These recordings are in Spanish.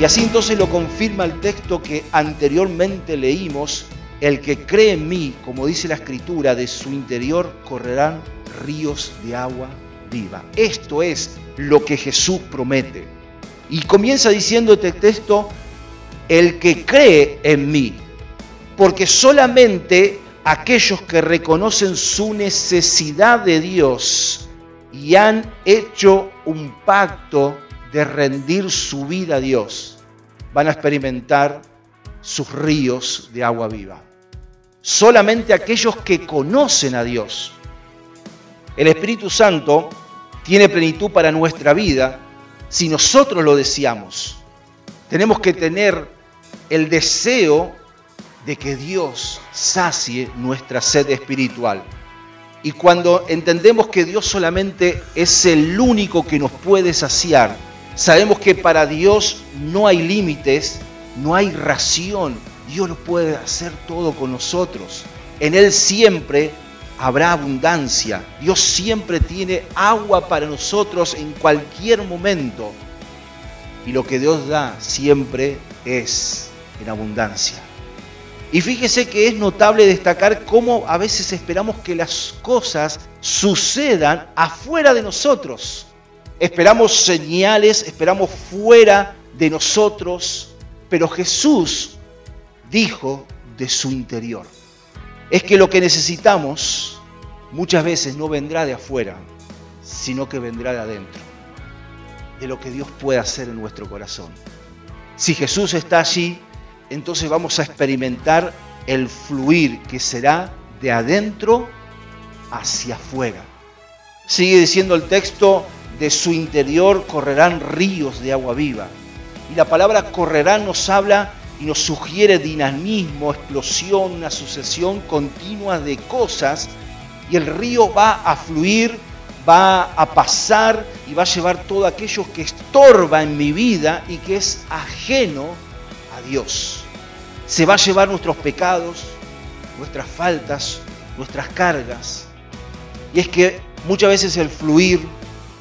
Y así entonces lo confirma el texto que anteriormente leímos, el que cree en mí, como dice la escritura, de su interior correrán ríos de agua viva. Esto es lo que Jesús promete. Y comienza diciendo este texto, el que cree en mí, porque solamente aquellos que reconocen su necesidad de Dios y han hecho un pacto de rendir su vida a Dios, van a experimentar sus ríos de agua viva. Solamente aquellos que conocen a Dios. El Espíritu Santo tiene plenitud para nuestra vida si nosotros lo deseamos. Tenemos que tener el deseo de que Dios sacie nuestra sed espiritual. Y cuando entendemos que Dios solamente es el único que nos puede saciar, sabemos que para Dios no hay límites, no hay ración. Dios lo puede hacer todo con nosotros. En Él siempre habrá abundancia. Dios siempre tiene agua para nosotros en cualquier momento. Y lo que Dios da siempre es en abundancia. Y fíjese que es notable destacar cómo a veces esperamos que las cosas sucedan afuera de nosotros. Esperamos señales, esperamos fuera de nosotros, pero Jesús dijo de su interior. Es que lo que necesitamos muchas veces no vendrá de afuera, sino que vendrá de adentro, de lo que Dios puede hacer en nuestro corazón. Si Jesús está allí, entonces vamos a experimentar el fluir que será de adentro hacia afuera. Sigue diciendo el texto, de su interior correrán ríos de agua viva. Y la palabra correrán nos habla y nos sugiere dinamismo, explosión, una sucesión continua de cosas. Y el río va a fluir, va a pasar y va a llevar todo aquello que estorba en mi vida y que es ajeno Dios. Se va a llevar nuestros pecados, nuestras faltas, nuestras cargas. Y es que muchas veces el fluir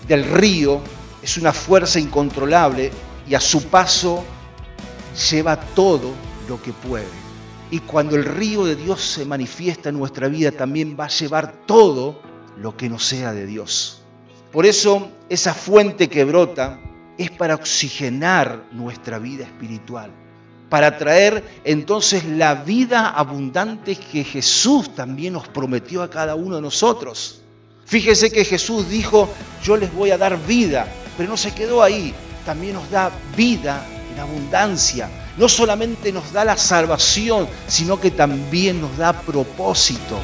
del río es una fuerza incontrolable y a su paso lleva todo lo que puede. Y cuando el río de Dios se manifiesta en nuestra vida, también va a llevar todo lo que no sea de Dios. Por eso esa fuente que brota es para oxigenar nuestra vida espiritual para traer entonces la vida abundante que Jesús también nos prometió a cada uno de nosotros. Fíjese que Jesús dijo, yo les voy a dar vida, pero no se quedó ahí, también nos da vida en abundancia. No solamente nos da la salvación, sino que también nos da propósito.